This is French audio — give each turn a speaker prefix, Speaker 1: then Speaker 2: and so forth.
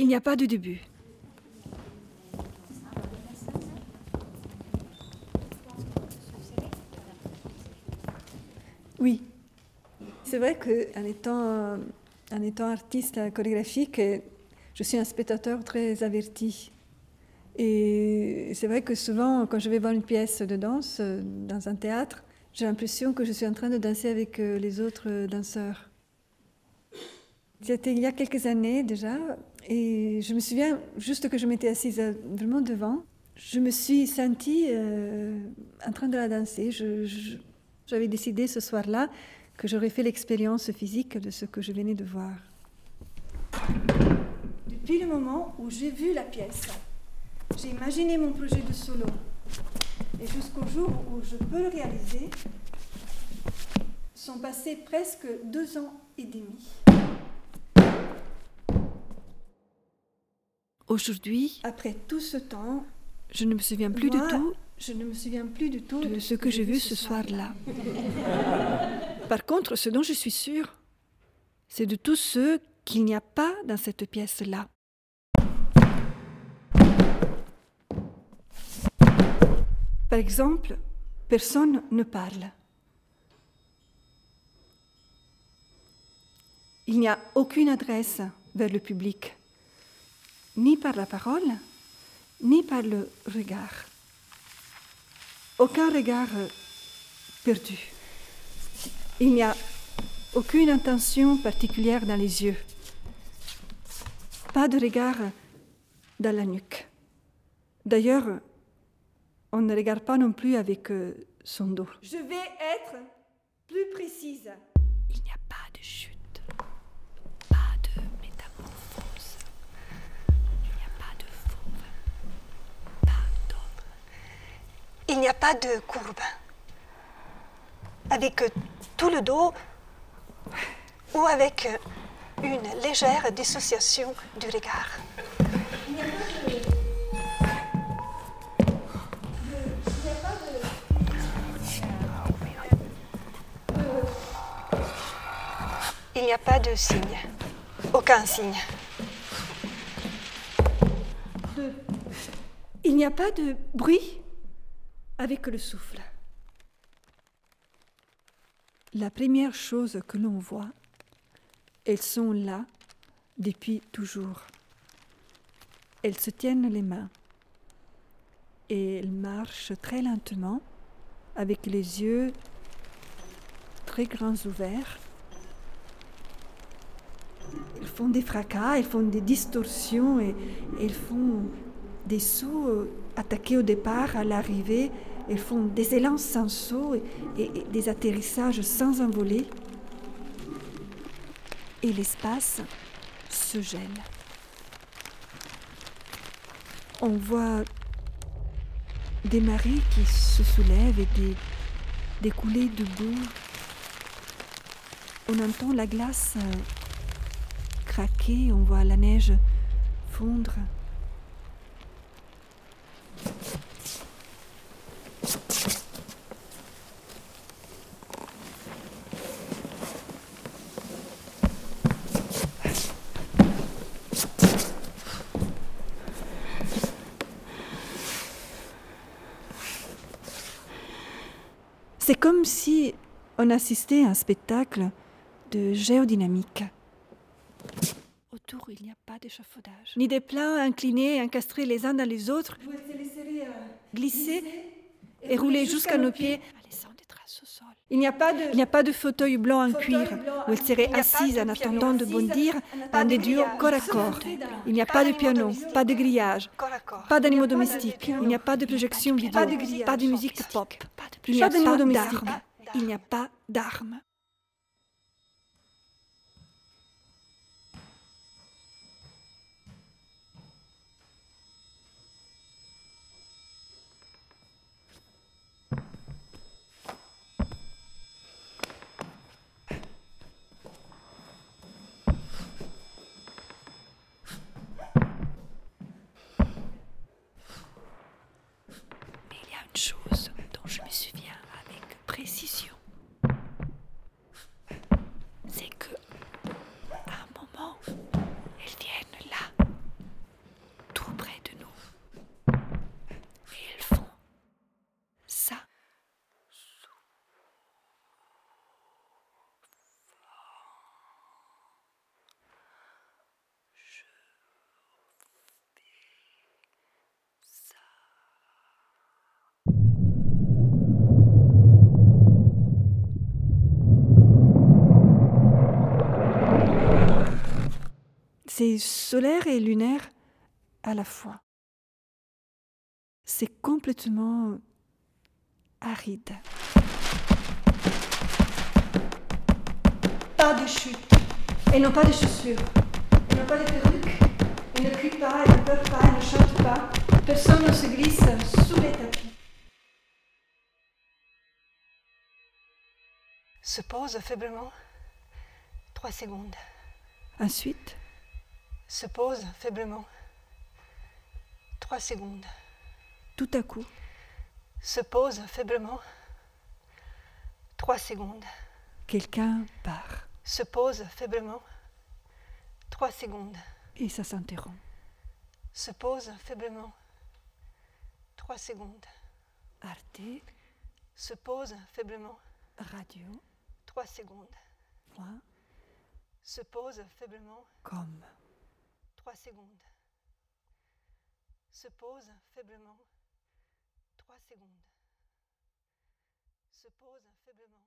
Speaker 1: Il n'y a pas de début. Oui. C'est vrai qu'en étant, artiste chorégraphique, je suis un spectateur très averti. Et c'est vrai que souvent, quand je vais voir une pièce de danse euh, dans un théâtre, j'ai l'impression que je suis en train de danser avec euh, les autres danseurs. C'était il y a quelques années déjà, et je me souviens juste que je m'étais assise vraiment devant. Je me suis sentie euh, en train de la danser. J'avais décidé ce soir-là que j'aurais fait l'expérience physique de ce que je venais de voir. Depuis le moment où j'ai vu la pièce, j'ai imaginé mon projet de solo. Et jusqu'au jour où je peux le réaliser, sont passés presque deux ans et demi. Aujourd'hui, après tout ce temps, je ne me souviens plus du tout. Je ne me souviens plus du tout de ce que j'ai vu ce soir-là. Par contre, ce dont je suis sûre, c'est de tout ce qu'il n'y a pas dans cette pièce-là. Par exemple, personne ne parle. Il n'y a aucune adresse vers le public, ni par la parole, ni par le regard. Aucun regard perdu. Il n'y a aucune intention particulière dans les yeux. Pas de regard dans la nuque. D'ailleurs, on ne regarde pas non plus avec euh, son dos. Je vais être plus précise. Il n'y a pas de chute, a pas de
Speaker 2: courbe. Avec tout le dos ou avec une légère dissociation du regard. Il n'y a pas de signe. Aucun signe.
Speaker 1: Il n'y a pas de bruit? Avec le souffle. La première chose que l'on voit, elles sont là depuis toujours. Elles se tiennent les mains et elles marchent très lentement avec les yeux très grands ouverts ils font des fracas, ils font des distorsions et, ils font des sauts euh, attaqués au départ, à l'arrivée. Ils font des élans sans saut et, des atterrissages sans envoler. Et l'espace se gèle. On voit des marées qui se soulèvent et des, coulées de boue. On entend la glace euh, on voit la neige fondre. C'est comme si on assistait à un spectacle de géodynamique il n'y a pas d'échafaudage. Ni des plats inclinés, encastrés les uns dans les autres, euh, glisser et rouler jusqu'à nos pieds. Il n'y a pas de fauteuil blanc en cuir où elle serait assise en attendant de bondir dans des duos corps à corps. Il n'y a pas de piano, pas de grillage, pas d'animaux domestiques. Il n'y a pas de projection vidéo, pas de musique pop. Il n'y a pas d'armes. Il n'y a pas d'armes. chose dont je me souviens avec précision. C'est solaire et lunaire à la fois. C'est complètement aride. Pas de chute. Elles n'ont pas de chaussures. Elles n'ont pas de perruques. Elles ne crient pas, elles ne peuvent pas, elles ne chantent pas. Personne ne se glisse sous les tapis.
Speaker 2: Se pose faiblement. Trois secondes.
Speaker 1: Ensuite,
Speaker 2: Se pose faiblement. Trois secondes.
Speaker 1: tout à coup,
Speaker 2: Se pose faiblement. Trois secondes.
Speaker 1: quelqu'un part
Speaker 2: Se pose faiblement. Trois secondes.
Speaker 1: et ça s'interrompt.
Speaker 2: Se pose faiblement. Trois secondes.
Speaker 1: Arte,
Speaker 2: Se pose faiblement.
Speaker 1: radio,
Speaker 2: Trois secondes.
Speaker 1: point,
Speaker 2: Se pose faiblement.
Speaker 1: com.
Speaker 2: Trois secondes. Se pose faiblement. Trois secondes. Se pose faiblement.